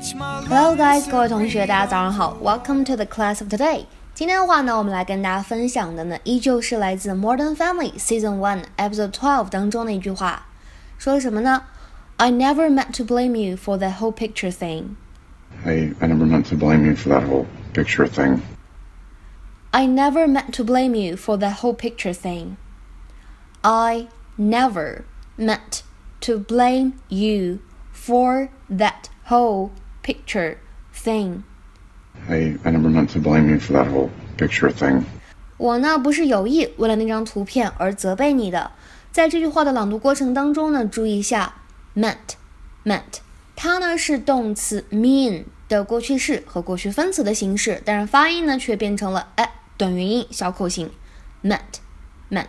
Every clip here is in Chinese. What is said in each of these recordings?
Hello, guys，各位同学，大家早上好。Welcome to the class of today。今天的话呢，我们来跟大家分享的呢，依旧是来自《Modern Family》Season One Episode Twelve 当中的一句话，说什么呢？I never meant to blame you for that whole picture thing. I I never meant to blame you for that whole picture thing. I never meant to blame you for that whole picture thing. I never meant to blame you for that whole picture thing. I, I never meant to blame you for that whole picture thing. 我呢不是有意为了那张图片而责备你的。在这句话的朗读过程当中呢，注意一下 meant meant，它呢是动词 mean 的过去式和过去分词的形式，但是发音呢却变成了哎短元音小口型 meant meant。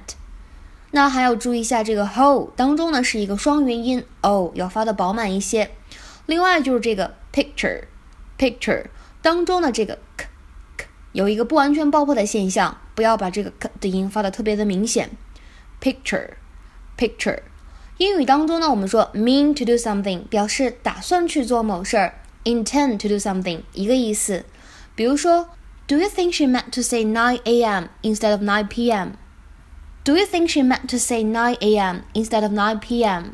那还要注意一下这个 whole 当中呢是一个双元音 o 要发的饱满一些。另外就是这个 picture picture 当中的这个 k k 有一个不完全爆破的现象，不要把这个 k 的音发的特别的明显。picture picture 英语当中呢，我们说 mean to do something 表示打算去做某事儿，intend to do something 一个意思。比如说，Do you think she meant to say 9 a.m. instead of 9 p.m.? Do you think she meant to say 9 a.m. instead of 9 p.m.?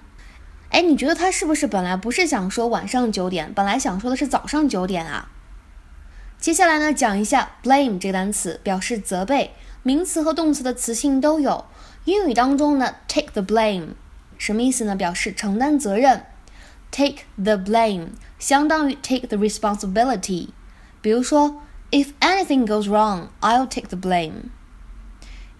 哎，你觉得他是不是本来不是想说晚上九点，本来想说的是早上九点啊？接下来呢，讲一下 blame 这个单词，表示责备，名词和动词的词性都有。英语当中呢，take the blame 什么意思呢？表示承担责任。take the blame 相当于 take the responsibility。比如说，If anything goes wrong, I'll take the blame.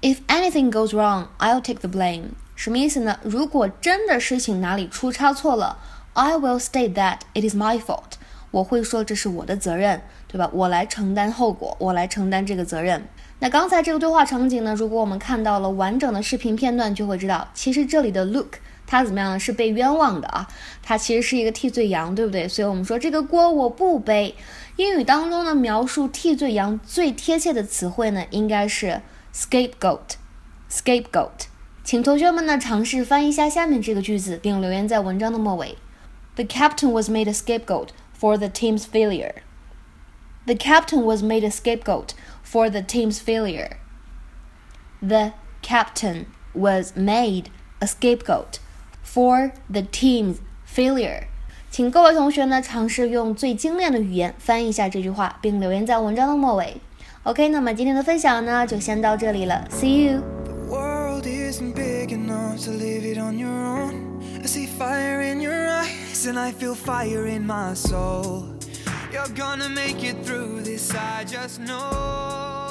If anything goes wrong, I'll take the blame. 什么意思呢？如果真的事情哪里出差错了，I will state that it is my fault. 我会说这是我的责任，对吧？我来承担后果，我来承担这个责任。那刚才这个对话场景呢？如果我们看到了完整的视频片段，就会知道，其实这里的 Luke 他怎么样呢？是被冤枉的啊，他其实是一个替罪羊，对不对？所以我们说这个锅我不背。英语当中呢，描述替罪羊最贴切的词汇呢，应该是 scapegoat, scapegoat。请同学们呢尝试翻译一下下面这个句子，并留言在文章的末尾。The captain was made a scapegoat for the team's failure. The captain was made a scapegoat for the team's failure. The captain was made a scapegoat for the team's failure. 请各位同学呢尝试用最精炼的语言翻译一下这句话，并留言在文章的末尾。OK，那么今天的分享呢就先到这里了，See you。world isn't big enough to leave it on your own. I see fire in your eyes, and I feel fire in my soul. You're gonna make it through this, I just know.